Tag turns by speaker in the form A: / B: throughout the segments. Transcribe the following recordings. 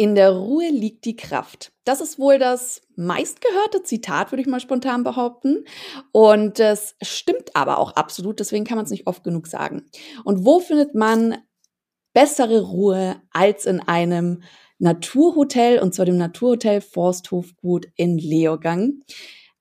A: In der Ruhe liegt die Kraft. Das ist wohl das meistgehörte Zitat, würde ich mal spontan behaupten. Und das stimmt aber auch absolut, deswegen kann man es nicht oft genug sagen. Und wo findet man bessere Ruhe als in einem Naturhotel, und zwar dem Naturhotel Forsthofgut in Leogang?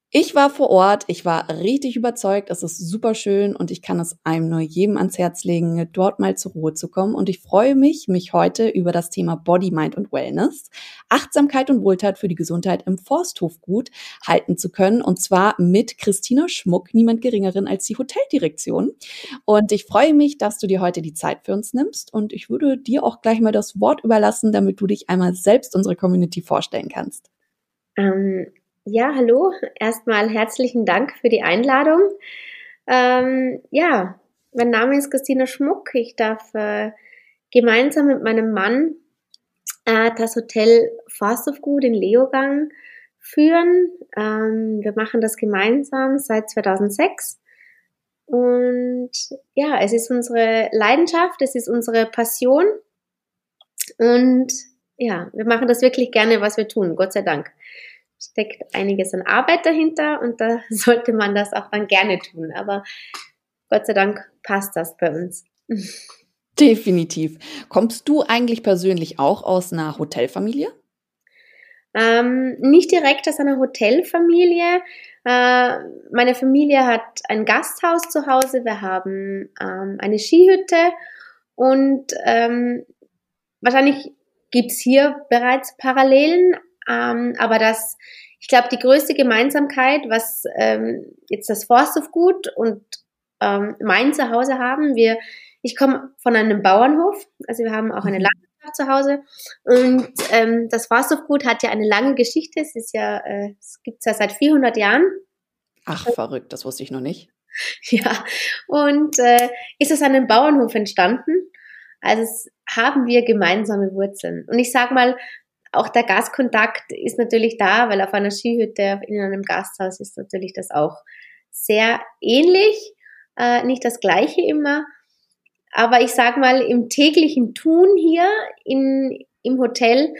A: Ich war vor Ort, ich war richtig überzeugt, es ist super schön und ich kann es einem nur jedem ans Herz legen, dort mal zur Ruhe zu kommen. Und ich freue mich, mich heute über das Thema Body, Mind und Wellness, Achtsamkeit und Wohltat für die Gesundheit im Forsthofgut halten zu können. Und zwar mit Christina Schmuck, niemand geringeren als die Hoteldirektion. Und ich freue mich, dass du dir heute die Zeit für uns nimmst. Und ich würde dir auch gleich mal das Wort überlassen, damit du dich einmal selbst unsere Community vorstellen kannst.
B: Ähm ja, hallo. Erstmal herzlichen Dank für die Einladung. Ähm, ja, mein Name ist Christina Schmuck. Ich darf äh, gemeinsam mit meinem Mann äh, das Hotel Fast of Good in Leogang führen. Ähm, wir machen das gemeinsam seit 2006. Und ja, es ist unsere Leidenschaft, es ist unsere Passion. Und ja, wir machen das wirklich gerne, was wir tun, Gott sei Dank steckt einiges an Arbeit dahinter und da sollte man das auch dann gerne tun. Aber Gott sei Dank passt das bei uns.
A: Definitiv. Kommst du eigentlich persönlich auch aus einer Hotelfamilie?
B: Ähm, nicht direkt aus einer Hotelfamilie. Äh, meine Familie hat ein Gasthaus zu Hause. Wir haben ähm, eine Skihütte und ähm, wahrscheinlich gibt's hier bereits Parallelen, ähm, aber das, ich glaube, die größte Gemeinsamkeit, was ähm, jetzt das Forsthofgut und ähm, mein Zuhause haben, wir, ich komme von einem Bauernhof, also wir haben auch eine mhm. Landwirtschaft zu Hause und ähm, das Forsthofgut hat ja eine lange Geschichte. Es ist ja, äh, es gibt es ja seit 400 Jahren.
A: Ach, verrückt, das wusste ich noch nicht.
B: Ja, und äh, ist es an einem Bauernhof entstanden. Also es haben wir gemeinsame Wurzeln. Und ich sag mal, auch der Gastkontakt ist natürlich da, weil auf einer Skihütte in einem Gasthaus ist natürlich das auch sehr ähnlich, äh, nicht das gleiche immer. Aber ich sag mal, im täglichen Tun hier in, im Hotel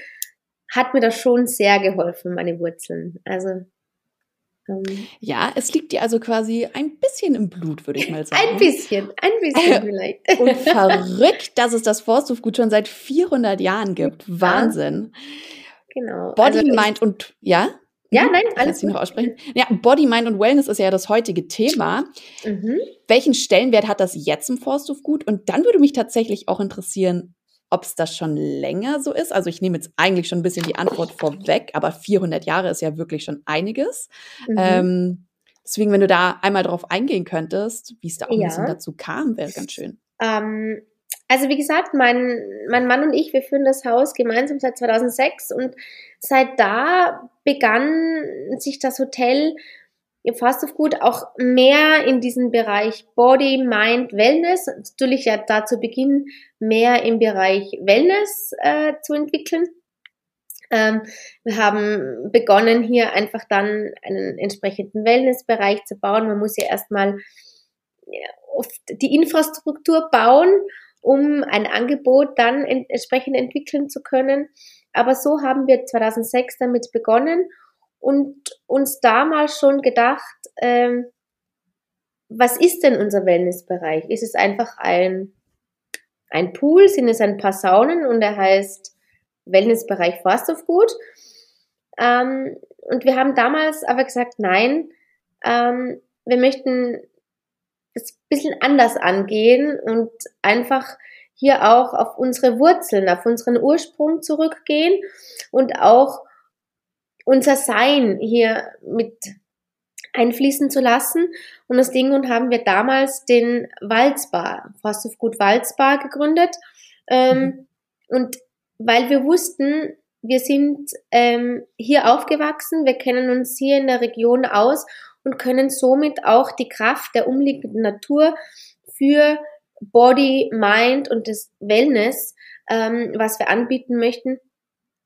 B: hat mir das schon sehr geholfen, meine Wurzeln. Also
A: ja, es liegt dir also quasi ein bisschen im Blut, würde ich mal sagen.
B: Ein bisschen, ein bisschen vielleicht.
A: Und verrückt, dass es das Forsthofgut schon seit 400 Jahren gibt. Wahnsinn.
B: Genau.
A: Body, also Mind und, ja?
B: Ja, nein,
A: alles gut. noch aussprechen. Ja, Body, Mind und Wellness ist ja das heutige Thema. Mhm. Welchen Stellenwert hat das jetzt im Forsthofgut? Und dann würde mich tatsächlich auch interessieren, ob es das schon länger so ist. Also ich nehme jetzt eigentlich schon ein bisschen die Antwort vorweg, aber 400 Jahre ist ja wirklich schon einiges. Mhm. Ähm, deswegen, wenn du da einmal drauf eingehen könntest, wie es da auch ja. ein bisschen dazu kam, wäre ganz schön.
B: Ähm, also wie gesagt, mein, mein Mann und ich, wir führen das Haus gemeinsam seit 2006 und seit da begann sich das Hotel Fast of Good auch mehr in diesen Bereich Body, Mind, Wellness, natürlich ja da zu Beginn mehr im Bereich Wellness äh, zu entwickeln. Ähm, wir haben begonnen, hier einfach dann einen entsprechenden Wellnessbereich zu bauen. Man muss ja erstmal oft die Infrastruktur bauen, um ein Angebot dann entsprechend entwickeln zu können. Aber so haben wir 2006 damit begonnen und uns damals schon gedacht, ähm, was ist denn unser Wellnessbereich? Ist es einfach ein, ein Pool? Sind es ein paar Saunen und er heißt Wellnessbereich Forsthofgut? Ähm, und wir haben damals aber gesagt, nein, ähm, wir möchten es ein bisschen anders angehen und einfach hier auch auf unsere Wurzeln, auf unseren Ursprung zurückgehen und auch unser Sein hier mit einfließen zu lassen. Und aus dem Grund haben wir damals den Walzbar, Fast of Gut Walzbar gegründet. Ähm, mhm. Und weil wir wussten, wir sind ähm, hier aufgewachsen, wir kennen uns hier in der Region aus und können somit auch die Kraft der umliegenden Natur für Body, Mind und das Wellness, ähm, was wir anbieten möchten,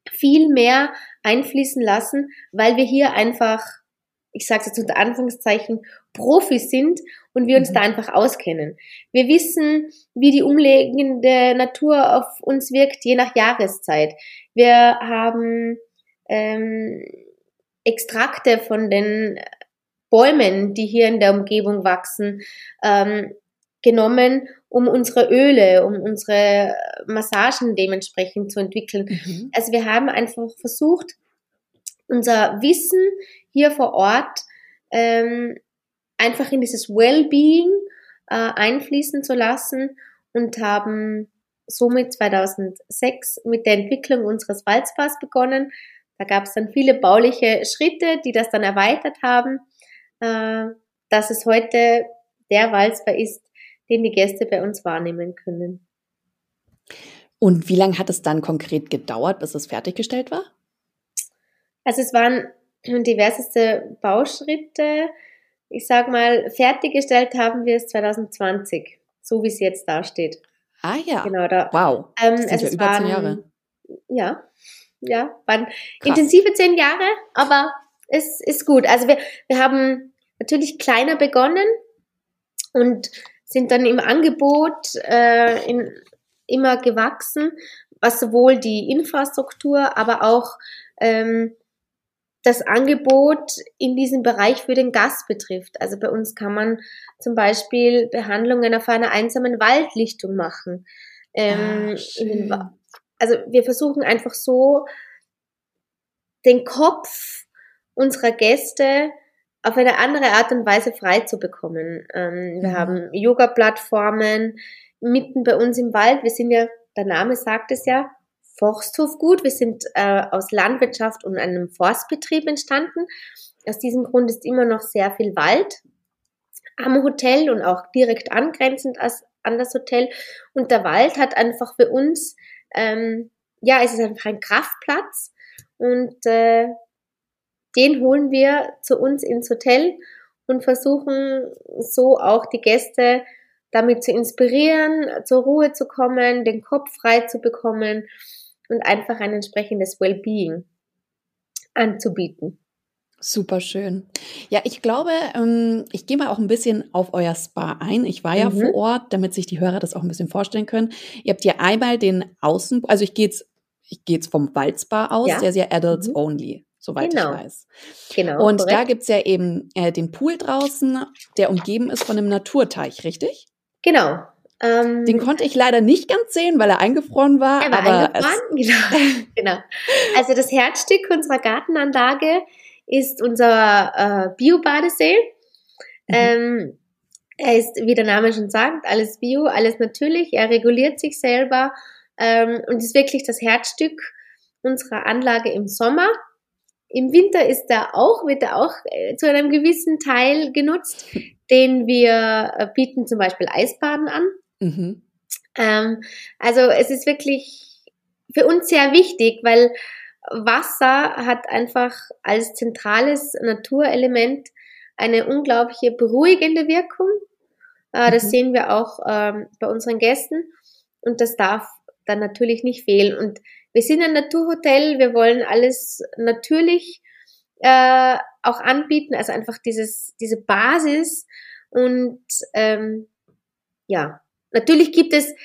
B: viel mehr einfließen lassen, weil wir hier einfach ich sage es jetzt unter Anführungszeichen, Profis sind und wir uns mhm. da einfach auskennen. Wir wissen, wie die umlegende Natur auf uns wirkt, je nach Jahreszeit. Wir haben ähm, Extrakte von den Bäumen, die hier in der Umgebung wachsen, ähm, genommen, um unsere Öle, um unsere Massagen dementsprechend zu entwickeln. Mhm. Also wir haben einfach versucht, unser Wissen hier vor Ort ähm, einfach in dieses Wellbeing äh, einfließen zu lassen und haben somit 2006 mit der Entwicklung unseres Walzbars begonnen. Da gab es dann viele bauliche Schritte, die das dann erweitert haben, äh, dass es heute der Walzbar ist, den die Gäste bei uns wahrnehmen können.
A: Und wie lange hat es dann konkret gedauert, bis es fertiggestellt war?
B: Also es waren diverseste Bauschritte. Ich sag mal, fertiggestellt haben wir es 2020, so wie es jetzt dasteht.
A: Ah ja.
B: Genau, da.
A: Wow. Ähm, das sind also ja über waren, zehn Jahre.
B: Ja, ja, waren Krass. intensive zehn Jahre, aber es ist gut. Also wir, wir haben natürlich kleiner begonnen und sind dann im Angebot äh, in, immer gewachsen, was sowohl die Infrastruktur, aber auch ähm, das Angebot in diesem Bereich für den Gast betrifft. Also bei uns kann man zum Beispiel Behandlungen auf einer einsamen Waldlichtung machen. Ähm, ah, also wir versuchen einfach so den Kopf unserer Gäste auf eine andere Art und Weise frei zu bekommen. Ähm, wir mhm. haben Yoga-Plattformen mitten bei uns im Wald. Wir sind ja, der Name sagt es ja, Forsthofgut. Wir sind äh, aus Landwirtschaft und einem Forstbetrieb entstanden. Aus diesem Grund ist immer noch sehr viel Wald am Hotel und auch direkt angrenzend an das Hotel. Und der Wald hat einfach für uns, ähm, ja, es ist einfach ein Kraftplatz und äh, den holen wir zu uns ins Hotel und versuchen so auch die Gäste damit zu inspirieren, zur Ruhe zu kommen, den Kopf frei zu bekommen und einfach ein entsprechendes Wellbeing anzubieten.
A: Super schön. Ja, ich glaube, ähm, ich gehe mal auch ein bisschen auf euer Spa ein. Ich war ja mhm. vor Ort, damit sich die Hörer das auch ein bisschen vorstellen können. Ihr habt ja einmal den Außen, also ich gehe jetzt, ich gehe jetzt vom Waldspa aus, ja. der ist ja Adults mhm. Only, soweit genau. ich weiß. Genau. Und korrekt. da gibt's ja eben äh, den Pool draußen, der umgeben ist von einem Naturteich, richtig?
B: Genau,
A: ähm, Den konnte ich leider nicht ganz sehen, weil er eingefroren war.
B: Er war aber eingefroren, genau. genau. Also das Herzstück unserer Gartenanlage ist unser äh, Bio-Badesee. Mhm. Ähm, er ist, wie der Name schon sagt, alles Bio, alles natürlich. Er reguliert sich selber ähm, und ist wirklich das Herzstück unserer Anlage im Sommer. Im Winter ist er auch, wird er auch äh, zu einem gewissen Teil genutzt, den wir äh, bieten zum Beispiel Eisbaden an. Mhm. Ähm, also es ist wirklich für uns sehr wichtig, weil Wasser hat einfach als zentrales Naturelement eine unglaubliche beruhigende Wirkung. Äh, das mhm. sehen wir auch ähm, bei unseren Gästen und das darf dann natürlich nicht fehlen. Und wir sind ein Naturhotel, wir wollen alles natürlich äh, auch anbieten, also einfach dieses, diese Basis und ähm, ja, Natürlich gibt es äh,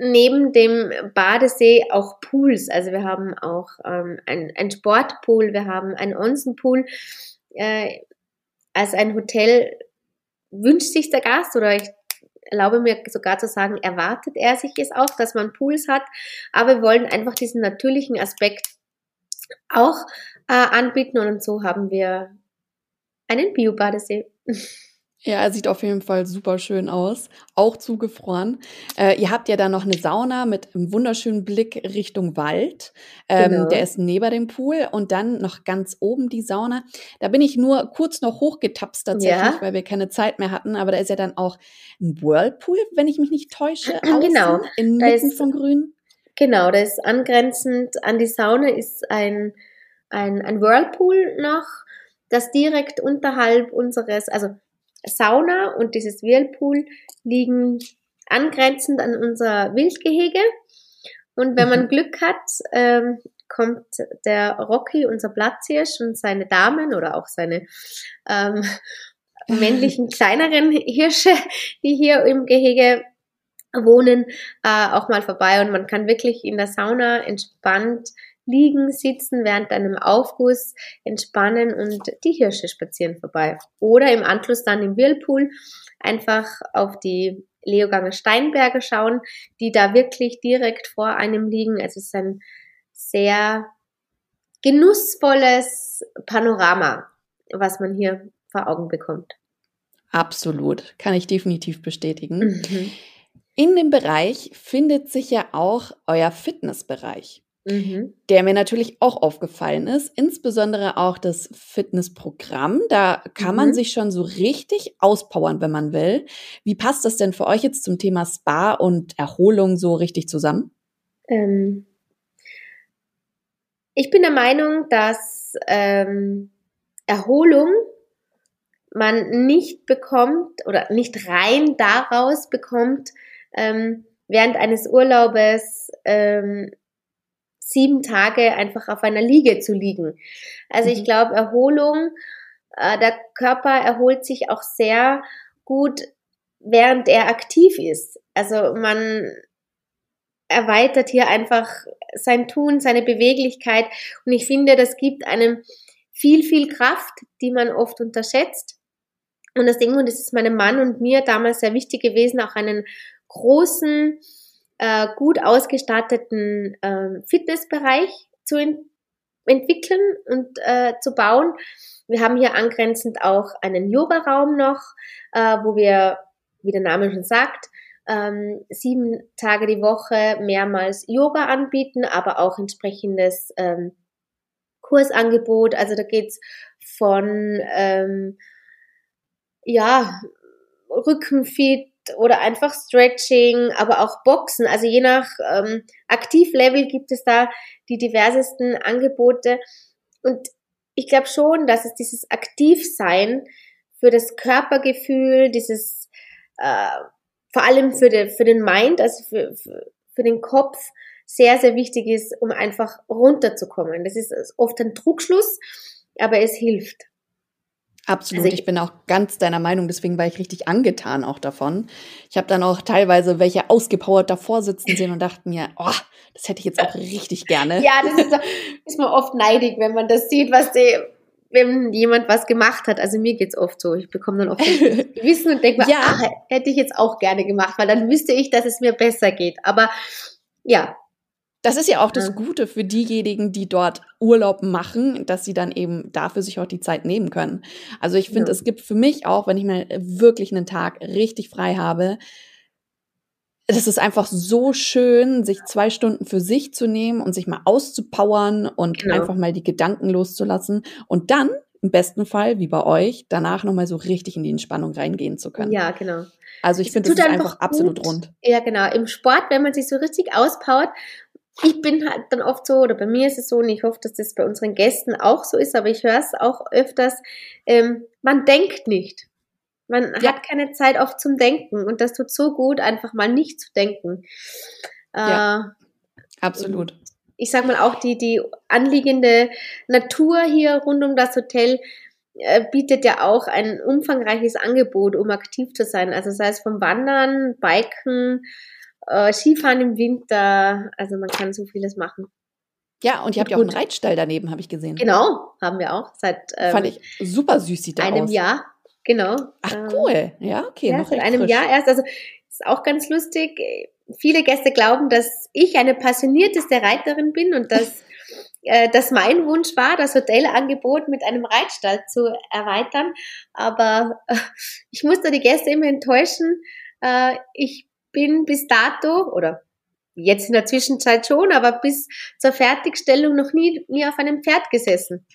B: neben dem Badesee auch Pools. Also wir haben auch ähm, ein, ein Sportpool, wir haben einen Onsenpool. Äh, als ein Hotel wünscht sich der Gast oder ich erlaube mir sogar zu sagen, erwartet er sich es auch, dass man Pools hat. Aber wir wollen einfach diesen natürlichen Aspekt auch äh, anbieten und so haben wir einen Bio-Badesee.
A: Ja, er sieht auf jeden Fall super schön aus, auch zugefroren. Äh, ihr habt ja da noch eine Sauna mit einem wunderschönen Blick Richtung Wald. Ähm, genau. Der ist neben dem Pool und dann noch ganz oben die Sauna. Da bin ich nur kurz noch hochgetapst tatsächlich, ja. weil wir keine Zeit mehr hatten. Aber da ist ja dann auch ein Whirlpool, wenn ich mich nicht täusche.
B: Außen, genau.
A: Inmitten von Grün.
B: Genau, da ist angrenzend an die Sauna ist ein, ein, ein Whirlpool noch, das direkt unterhalb unseres, also Sauna und dieses Whirlpool liegen angrenzend an unser Wildgehege. Und wenn man mhm. Glück hat, ähm, kommt der Rocky, unser Platzhirsch und seine Damen oder auch seine ähm, männlichen kleineren Hirsche, die hier im Gehege wohnen, äh, auch mal vorbei und man kann wirklich in der Sauna entspannt liegen, sitzen während einem Aufguss, entspannen und die Hirsche spazieren vorbei. Oder im Anschluss dann im Whirlpool einfach auf die Leoganger Steinberge schauen, die da wirklich direkt vor einem liegen. Also es ist ein sehr genussvolles Panorama, was man hier vor Augen bekommt.
A: Absolut, kann ich definitiv bestätigen. Mhm. In dem Bereich findet sich ja auch euer Fitnessbereich, mhm. der mir natürlich auch aufgefallen ist, insbesondere auch das Fitnessprogramm. Da kann mhm. man sich schon so richtig auspowern, wenn man will. Wie passt das denn für euch jetzt zum Thema Spa und Erholung so richtig zusammen? Ähm,
B: ich bin der Meinung, dass ähm, Erholung man nicht bekommt oder nicht rein daraus bekommt, ähm, während eines Urlaubes ähm, sieben Tage einfach auf einer Liege zu liegen. Also mhm. ich glaube, Erholung, äh, der Körper erholt sich auch sehr gut, während er aktiv ist. Also man erweitert hier einfach sein Tun, seine Beweglichkeit und ich finde, das gibt einem viel, viel Kraft, die man oft unterschätzt. Und das Ding, und das ist meinem Mann und mir damals sehr wichtig gewesen, auch einen großen, äh, gut ausgestatteten äh, Fitnessbereich zu ent entwickeln und äh, zu bauen. Wir haben hier angrenzend auch einen Yoga-Raum noch, äh, wo wir, wie der Name schon sagt, ähm, sieben Tage die Woche mehrmals Yoga anbieten, aber auch entsprechendes ähm, Kursangebot. Also da geht's von ähm, ja, Rückenfit oder einfach Stretching, aber auch Boxen. Also je nach ähm, Aktivlevel gibt es da die diversesten Angebote. Und ich glaube schon, dass es dieses Aktivsein für das Körpergefühl, dieses äh, vor allem für, de, für den Mind, also für, für, für den Kopf, sehr, sehr wichtig ist, um einfach runterzukommen. Das ist oft ein Trugschluss, aber es hilft.
A: Absolut, also ich, ich, bin auch ganz deiner Meinung, deswegen war ich richtig angetan auch davon. Ich habe dann auch teilweise welche ausgepowert davor sitzen sehen und dachte mir, oh, das hätte ich jetzt auch richtig gerne.
B: Ja, das ist, ist man oft neidig, wenn man das sieht, was die, wenn jemand was gemacht hat. Also mir geht's oft so. Ich bekomme dann oft Wissen und denke mir, ja. ach, hätte ich jetzt auch gerne gemacht, weil dann wüsste ich, dass es mir besser geht. Aber ja,
A: das ist ja auch das Gute für diejenigen, die dort Urlaub machen, dass sie dann eben dafür sich auch die Zeit nehmen können. Also ich finde, ja. es gibt für mich auch, wenn ich mal wirklich einen Tag richtig frei habe, das ist einfach so schön, sich zwei Stunden für sich zu nehmen und sich mal auszupowern und genau. einfach mal die Gedanken loszulassen und dann im besten Fall, wie bei euch, danach nochmal so richtig in die Entspannung reingehen zu können.
B: Ja, genau.
A: Also ich finde, das ist einfach, einfach absolut rund.
B: Ja, genau. Im Sport, wenn man sich so richtig auspowert ich bin halt dann oft so, oder bei mir ist es so, und ich hoffe, dass das bei unseren Gästen auch so ist, aber ich höre es auch öfters, ähm, man denkt nicht. Man ja. hat keine Zeit oft zum Denken und das tut so gut, einfach mal nicht zu denken.
A: Ja, äh, absolut.
B: Ich sag mal auch die, die anliegende Natur hier rund um das Hotel äh, bietet ja auch ein umfangreiches Angebot, um aktiv zu sein. Also sei es vom Wandern, Biken, äh, Skifahren im Winter, also man kann so vieles machen.
A: Ja, und ihr habt ja auch einen Reitstall daneben, habe ich gesehen.
B: Genau, haben wir auch. Seit
A: ähm, Fand ich super süß sieht der
B: einem
A: aus.
B: Jahr, genau.
A: Ach ähm, cool, ja, okay.
B: Ja, seit einem frisch. Jahr erst. Also ist auch ganz lustig. Viele Gäste glauben, dass ich eine passionierteste Reiterin bin und dass äh, dass mein Wunsch war, das Hotelangebot mit einem Reitstall zu erweitern. Aber äh, ich musste die Gäste immer enttäuschen. Äh, ich bin bis dato oder jetzt in der Zwischenzeit schon, aber bis zur Fertigstellung noch nie, nie auf einem Pferd gesessen.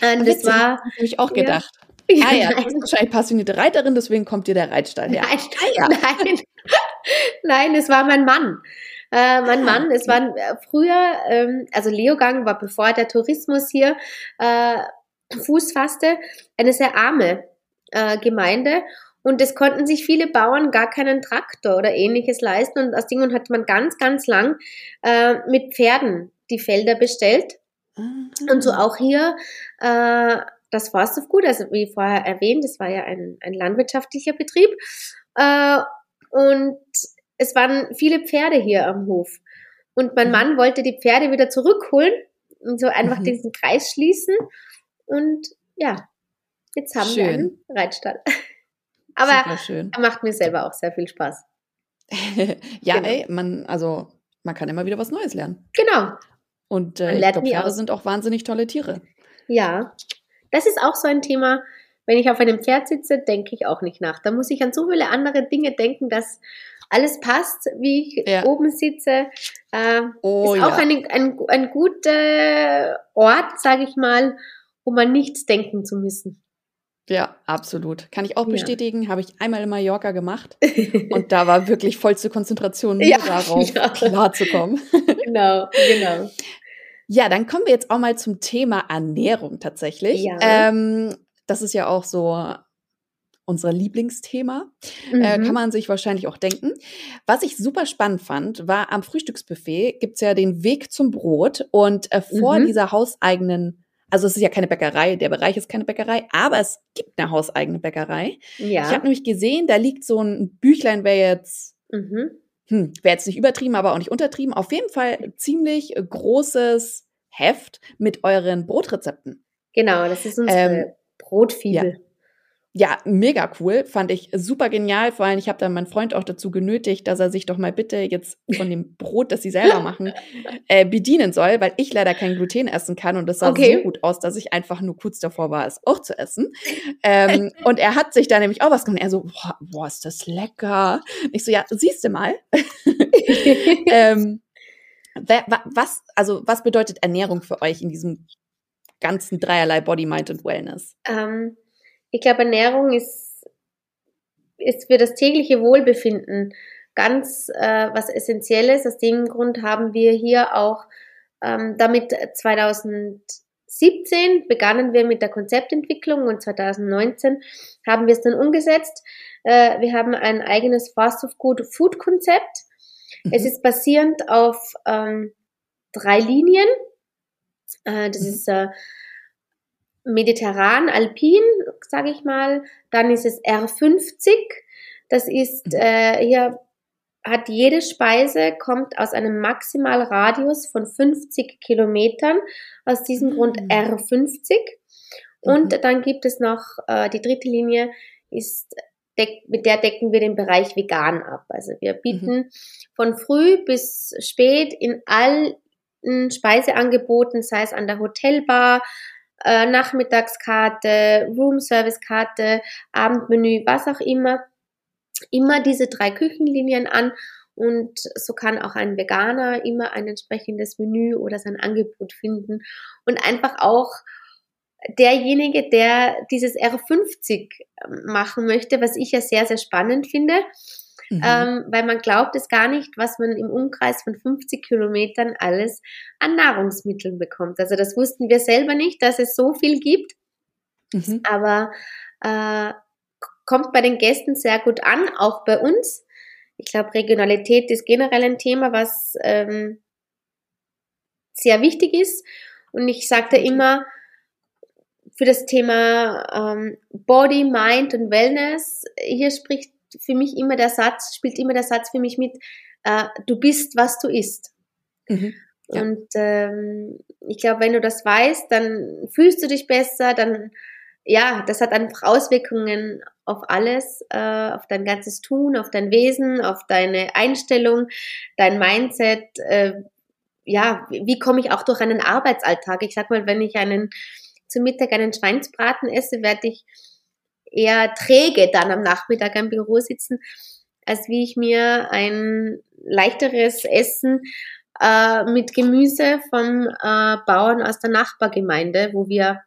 A: Und das war. Habe ich auch gedacht. Ja. Ah ja, du bist wahrscheinlich passionierte Reiterin, deswegen kommt dir der Reitstall her.
B: Nein, ah, ja. nein, nein, es war mein Mann. Äh, mein ah, Mann, es war äh, früher, ähm, also Leogang war bevor der Tourismus hier äh, Fuß fasste, eine sehr arme äh, Gemeinde und es konnten sich viele Bauern gar keinen Traktor oder ähnliches leisten. Und aus Dingen hat man ganz, ganz lang äh, mit Pferden die Felder bestellt. Mhm. Und so auch hier äh, das Forsthof also wie vorher erwähnt, das war ja ein, ein landwirtschaftlicher Betrieb. Äh, und es waren viele Pferde hier am Hof. Und mein mhm. Mann wollte die Pferde wieder zurückholen und so einfach mhm. diesen Kreis schließen. Und ja, jetzt haben schön. wir einen Reitstall. Aber er macht mir selber auch sehr viel Spaß.
A: ja, genau. ey, man, also man kann immer wieder was Neues lernen.
B: Genau.
A: Und äh, ich glaube, Pferde sind auch wahnsinnig tolle Tiere.
B: Ja, das ist auch so ein Thema. Wenn ich auf einem Pferd sitze, denke ich auch nicht nach. Da muss ich an so viele andere Dinge denken, dass alles passt, wie ich ja. oben sitze. Äh, oh, ist auch ja. ein, ein, ein guter Ort, sage ich mal, um an nichts denken zu müssen.
A: Ja, absolut. Kann ich auch bestätigen. Ja. Habe ich einmal in Mallorca gemacht. und da war wirklich vollste Konzentration, nur ja, darauf ja. klarzukommen.
B: genau, genau.
A: Ja, dann kommen wir jetzt auch mal zum Thema Ernährung tatsächlich. Ja. Ähm, das ist ja auch so unser Lieblingsthema, mhm. äh, kann man sich wahrscheinlich auch denken. Was ich super spannend fand, war am Frühstücksbuffet gibt's ja den Weg zum Brot und äh, vor mhm. dieser hauseigenen also es ist ja keine Bäckerei, der Bereich ist keine Bäckerei, aber es gibt eine hauseigene Bäckerei. Ja. Ich habe nämlich gesehen, da liegt so ein Büchlein, wäre jetzt, mhm. hm, wäre jetzt nicht übertrieben, aber auch nicht untertrieben. Auf jeden Fall ziemlich großes Heft mit euren Brotrezepten.
B: Genau, das ist unsere ähm, Brotfibel.
A: Ja ja, mega cool, fand ich super genial. Vor allem, ich habe dann meinen Freund auch dazu genötigt, dass er sich doch mal bitte jetzt von dem Brot, das sie selber machen, äh, bedienen soll, weil ich leider kein Gluten essen kann und es sah okay. so gut aus, dass ich einfach nur kurz davor war, es auch zu essen. Ähm, und er hat sich da nämlich auch was gemacht. Er so, boah, boah ist das lecker. Ich so, ja, siehst du mal. ähm, was, also was bedeutet Ernährung für euch in diesem ganzen dreierlei Body, Mind und Wellness?
B: Ähm ich glaube, Ernährung ist, ist für das tägliche Wohlbefinden ganz äh, was Essentielles. Aus dem Grund haben wir hier auch ähm, damit 2017 begannen wir mit der Konzeptentwicklung und 2019 haben wir es dann umgesetzt. Äh, wir haben ein eigenes Fast of Good Food Konzept. Mhm. Es ist basierend auf ähm, drei Linien. Äh, das mhm. ist äh, mediterran, alpin, sage ich mal. Dann ist es R50. Das ist mhm. äh, hier hat jede Speise kommt aus einem Maximalradius von 50 Kilometern. Aus diesem mhm. Grund R50. Und mhm. dann gibt es noch äh, die dritte Linie ist mit der decken wir den Bereich vegan ab. Also wir bieten mhm. von früh bis spät in allen Speiseangeboten, sei es an der Hotelbar, äh, Nachmittagskarte, Roomservice-Karte, Abendmenü, was auch immer, immer diese drei Küchenlinien an und so kann auch ein Veganer immer ein entsprechendes Menü oder sein Angebot finden und einfach auch derjenige, der dieses R50 machen möchte, was ich ja sehr, sehr spannend finde, Mhm. Ähm, weil man glaubt es gar nicht, was man im Umkreis von 50 Kilometern alles an Nahrungsmitteln bekommt. Also das wussten wir selber nicht, dass es so viel gibt. Mhm. Aber äh, kommt bei den Gästen sehr gut an, auch bei uns. Ich glaube, Regionalität ist generell ein Thema, was ähm, sehr wichtig ist. Und ich sagte immer, für das Thema ähm, Body, Mind und Wellness, hier spricht für mich immer der Satz, spielt immer der Satz für mich mit, äh, du bist, was du isst. Mhm. Ja. Und ähm, ich glaube, wenn du das weißt, dann fühlst du dich besser, dann ja, das hat einfach Auswirkungen auf alles, äh, auf dein ganzes Tun, auf dein Wesen, auf deine Einstellung, dein Mindset. Äh, ja, wie komme ich auch durch einen Arbeitsalltag? Ich sag mal, wenn ich einen zum Mittag einen Schweinsbraten esse, werde ich eher träge dann am Nachmittag im Büro sitzen, als wie ich mir ein leichteres Essen äh, mit Gemüse vom äh, Bauern aus der Nachbargemeinde, wo wir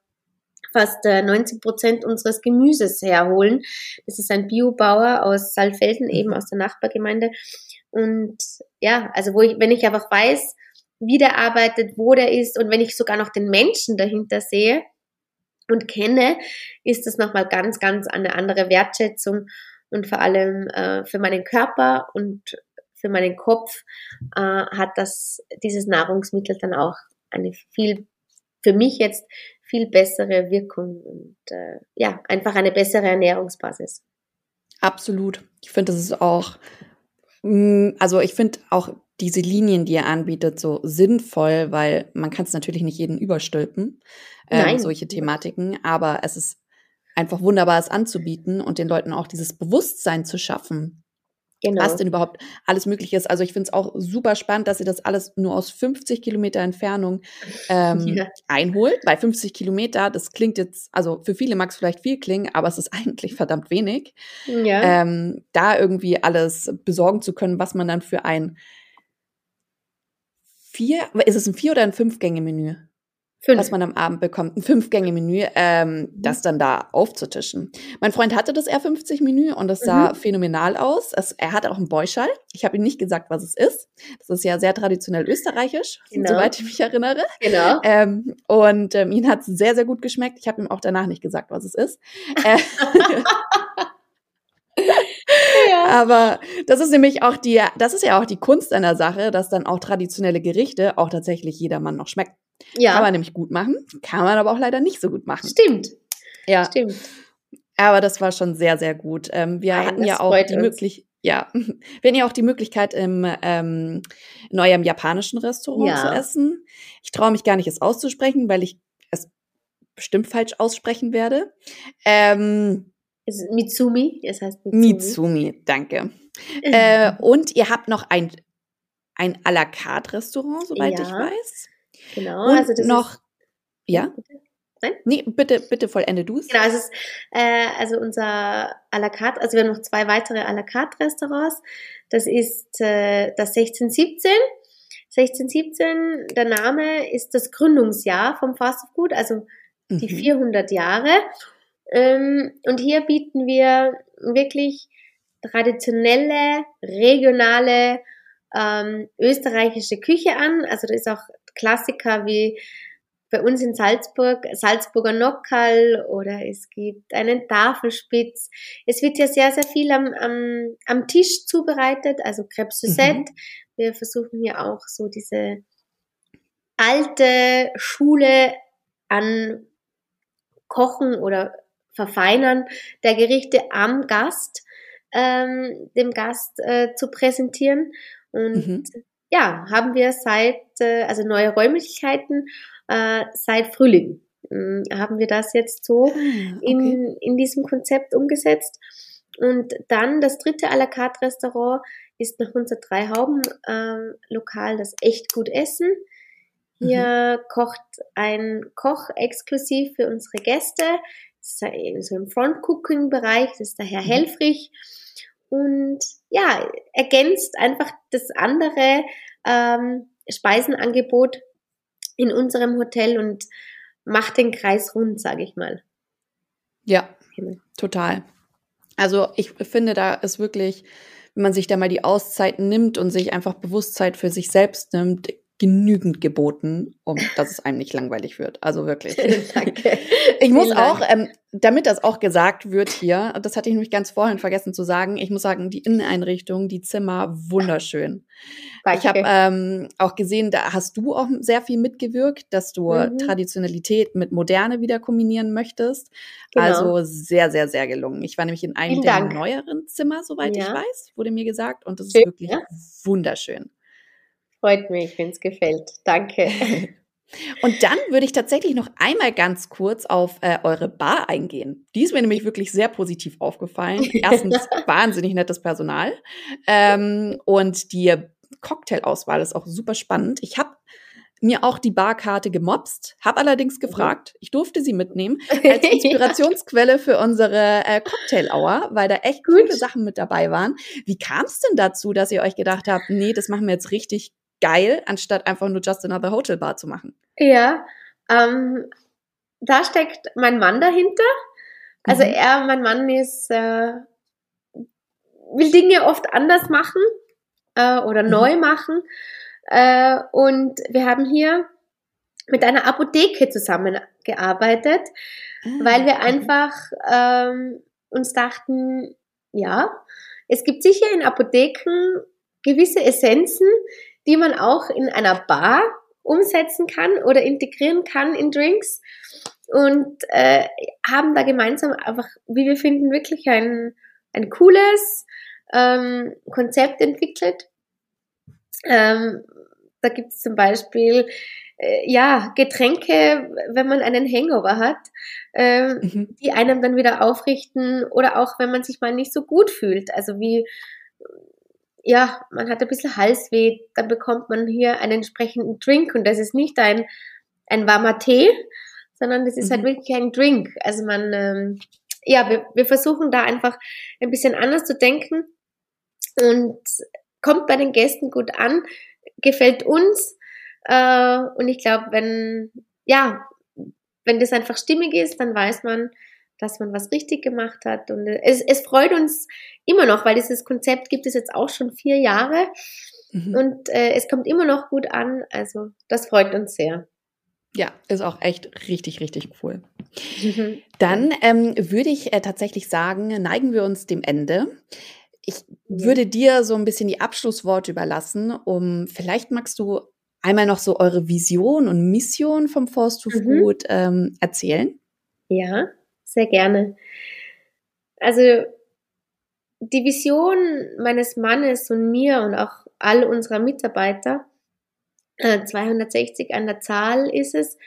B: fast äh, 90 Prozent unseres Gemüses herholen. Das ist ein Biobauer aus Saalfelden, mhm. eben aus der Nachbargemeinde. Und ja, also wo ich, wenn ich einfach weiß, wie der arbeitet, wo der ist und wenn ich sogar noch den Menschen dahinter sehe, und kenne, ist das nochmal ganz, ganz eine andere Wertschätzung und vor allem äh, für meinen Körper und für meinen Kopf äh, hat das dieses Nahrungsmittel dann auch eine viel für mich jetzt viel bessere Wirkung und äh, ja einfach eine bessere Ernährungsbasis.
A: Absolut. Ich finde, das ist auch, mm, also ich finde auch diese Linien, die er anbietet, so sinnvoll, weil man kann es natürlich nicht jeden überstülpen, ähm, solche Thematiken, aber es ist einfach wunderbar, es anzubieten und den Leuten auch dieses Bewusstsein zu schaffen, Genau. was denn überhaupt alles möglich ist. Also ich finde es auch super spannend, dass ihr das alles nur aus 50 Kilometer Entfernung ähm, ja. einholt. Bei 50 Kilometer, das klingt jetzt, also für viele mag es vielleicht viel klingen, aber es ist eigentlich verdammt wenig. Ja. Ähm, da irgendwie alles besorgen zu können, was man dann für ein vier, ist es ein vier oder ein Fünf-Gänge-Menü? Fünf. was man am Abend bekommt, ein Fünf-Gänge-Menü, ähm, mhm. das dann da aufzutischen. Mein Freund hatte das R50-Menü und das sah mhm. phänomenal aus. Es, er hatte auch einen Beuschall. Ich habe ihm nicht gesagt, was es ist. Das ist ja sehr traditionell österreichisch, genau. soweit ich mich erinnere. Genau. Ähm, und ähm, ihn hat es sehr, sehr gut geschmeckt. Ich habe ihm auch danach nicht gesagt, was es ist. Äh, ja. Aber das ist nämlich auch die, das ist ja auch die Kunst einer Sache, dass dann auch traditionelle Gerichte auch tatsächlich jedermann noch schmecken. Ja. Kann man nämlich gut machen, kann man aber auch leider nicht so gut machen.
B: Stimmt. Ja. Stimmt.
A: Aber das war schon sehr, sehr gut. Ähm, wir Nein, hatten ja auch die Möglichkeit, ja, hatten ja auch die Möglichkeit, im ähm, in eurem japanischen Restaurant ja. zu essen. Ich traue mich gar nicht, es auszusprechen, weil ich es bestimmt falsch aussprechen werde. Ähm,
B: es ist Mitsumi, es heißt
A: Mitsumi. Mitsumi, danke. äh, und ihr habt noch ein, ein à la carte Restaurant, soweit ja. ich weiß.
B: Genau,
A: Und also das noch, ist, ja? Nein? Nee, bitte, bitte vollende du es.
B: Genau, es ist äh, also unser à la carte, also wir haben noch zwei weitere à la carte Restaurants. Das ist äh, das 1617. 1617, der Name ist das Gründungsjahr vom Fast Food, also die mhm. 400 Jahre. Ähm, und hier bieten wir wirklich traditionelle, regionale ähm, österreichische Küche an. Also da ist auch Klassiker wie bei uns in Salzburg, Salzburger Nockerl oder es gibt einen Tafelspitz. Es wird ja sehr, sehr viel am, am, am Tisch zubereitet, also Crêpe Suzette. Mhm. Wir versuchen hier auch so diese alte Schule an Kochen oder Verfeinern der Gerichte am Gast, ähm, dem Gast äh, zu präsentieren. Und mhm ja, haben wir seit, äh, also neue Räumlichkeiten äh, seit Frühling. Äh, haben wir das jetzt so ah, okay. in, in diesem Konzept umgesetzt. Und dann das dritte à la carte Restaurant ist nach unser Dreihauben-Lokal äh, das echt gut Essen. Hier mhm. kocht ein Koch exklusiv für unsere Gäste. Das ist so im Front-Cooking-Bereich, das ist der Herr mhm. Helfrich und ja, ergänzt einfach das andere ähm, Speisenangebot in unserem Hotel und macht den Kreis rund, sage ich mal.
A: Ja, genau. total. Also ich finde, da ist wirklich, wenn man sich da mal die Auszeit nimmt und sich einfach Bewusstsein für sich selbst nimmt, genügend geboten, um dass es einem nicht langweilig wird. Also wirklich. Danke. Ich muss auch, ähm, damit das auch gesagt wird hier, das hatte ich nämlich ganz vorhin vergessen zu sagen, ich muss sagen, die Inneneinrichtung, die Zimmer, wunderschön. Danke. Ich habe ähm, auch gesehen, da hast du auch sehr viel mitgewirkt, dass du mhm. Traditionalität mit Moderne wieder kombinieren möchtest. Genau. Also sehr, sehr, sehr gelungen. Ich war nämlich in einem Vielen der Dank. neueren Zimmer, soweit ja. ich weiß, wurde mir gesagt. Und das ist wirklich ja. wunderschön.
B: Freut mich, wenn es gefällt. Danke.
A: Und dann würde ich tatsächlich noch einmal ganz kurz auf äh, eure Bar eingehen. Die ist mir nämlich wirklich sehr positiv aufgefallen. Erstens wahnsinnig nettes Personal ähm, und die Cocktailauswahl ist auch super spannend. Ich habe mir auch die Barkarte gemobst, habe allerdings mhm. gefragt, ich durfte sie mitnehmen als Inspirationsquelle für unsere äh, Cocktail-Hour, weil da echt coole Sachen mit dabei waren. Wie kam es denn dazu, dass ihr euch gedacht habt, nee, das machen wir jetzt richtig geil, anstatt einfach nur Just Another Hotel Bar zu machen.
B: Ja, ähm, da steckt mein Mann dahinter. Also mhm. er, mein Mann ist, äh, will Dinge oft anders machen äh, oder mhm. neu machen. Äh, und wir haben hier mit einer Apotheke zusammengearbeitet, ah, weil wir einfach ähm, uns dachten, ja, es gibt sicher in Apotheken gewisse Essenzen, die man auch in einer Bar umsetzen kann oder integrieren kann in Drinks und äh, haben da gemeinsam einfach, wie wir finden, wirklich ein, ein cooles ähm, Konzept entwickelt. Ähm, da gibt es zum Beispiel äh, ja Getränke, wenn man einen Hangover hat, äh, mhm. die einem dann wieder aufrichten oder auch wenn man sich mal nicht so gut fühlt. Also wie ja, man hat ein bisschen Halsweh, dann bekommt man hier einen entsprechenden Drink und das ist nicht ein, ein warmer Tee, sondern das ist halt mhm. wirklich ein Drink. Also man, ähm, ja, wir, wir versuchen da einfach ein bisschen anders zu denken und kommt bei den Gästen gut an, gefällt uns. Äh, und ich glaube, wenn, ja, wenn das einfach stimmig ist, dann weiß man, dass man was richtig gemacht hat. Und es, es freut uns immer noch, weil dieses Konzept gibt es jetzt auch schon vier Jahre. Mhm. Und äh, es kommt immer noch gut an. Also das freut uns sehr.
A: Ja, ist auch echt richtig, richtig cool. Mhm. Dann ähm, würde ich äh, tatsächlich sagen, neigen wir uns dem Ende. Ich würde dir so ein bisschen die Abschlussworte überlassen, um vielleicht magst du einmal noch so eure Vision und Mission vom Force to mhm. Food ähm, erzählen.
B: Ja, sehr gerne. Also die Vision meines Mannes und mir und auch all unserer Mitarbeiter 260 äh, an der Zahl ist es.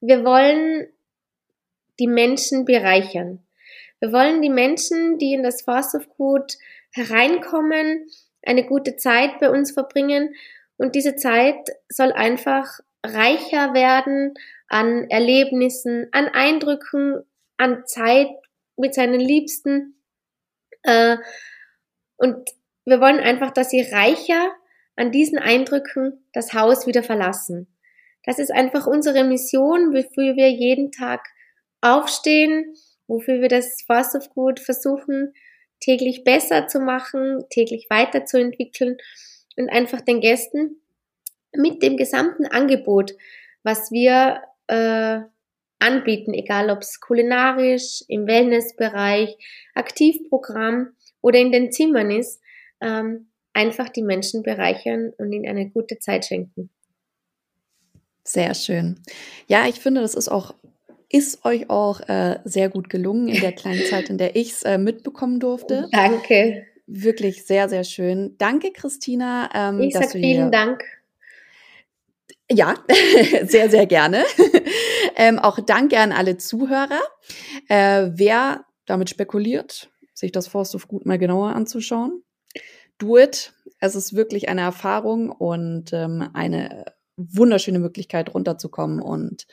B: Wir wollen die Menschen bereichern. Wir wollen die Menschen, die in das Fast of Food hereinkommen, eine gute Zeit bei uns verbringen und diese Zeit soll einfach reicher werden an Erlebnissen, an Eindrücken, an Zeit mit seinen Liebsten. Äh, und wir wollen einfach, dass sie reicher an diesen Eindrücken das Haus wieder verlassen. Das ist einfach unsere Mission, wofür wir jeden Tag aufstehen, wofür wir das Fast of Good versuchen, täglich besser zu machen, täglich weiterzuentwickeln und einfach den Gästen mit dem gesamten Angebot, was wir äh, anbieten, egal ob es kulinarisch, im Wellnessbereich, Aktivprogramm oder in den Zimmern ist, ähm, einfach die Menschen bereichern und ihnen eine gute Zeit schenken.
A: Sehr schön. Ja, ich finde, das ist auch ist euch auch äh, sehr gut gelungen in der kleinen Zeit, in der ich es äh, mitbekommen durfte.
B: Danke.
A: Wirklich sehr, sehr schön. Danke, Christina.
B: Ähm, ich sage vielen Dank.
A: Ja, sehr, sehr gerne. ähm, auch danke an alle Zuhörer. Äh, wer damit spekuliert, sich das Forst of Gut mal genauer anzuschauen, do it. Es ist wirklich eine Erfahrung und ähm, eine wunderschöne Möglichkeit, runterzukommen und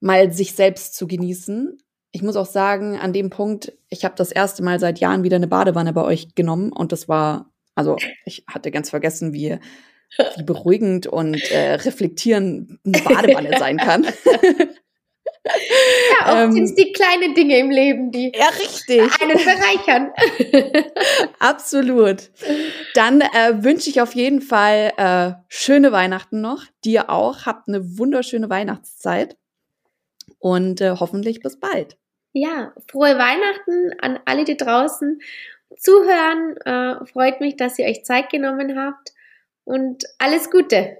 A: mal sich selbst zu genießen. Ich muss auch sagen, an dem Punkt, ich habe das erste Mal seit Jahren wieder eine Badewanne bei euch genommen und das war, also ich hatte ganz vergessen, wie, wie beruhigend und äh, reflektierend eine Badewanne sein kann.
B: Ja, oft ähm, sind es die kleinen Dinge im Leben, die
A: ja, richtig.
B: einen bereichern.
A: Absolut. Dann äh, wünsche ich auf jeden Fall äh, schöne Weihnachten noch. Dir auch. Habt eine wunderschöne Weihnachtszeit. Und äh, hoffentlich bis bald.
B: Ja, frohe Weihnachten an alle, die draußen zuhören. Äh, freut mich, dass ihr euch Zeit genommen habt. Und alles Gute.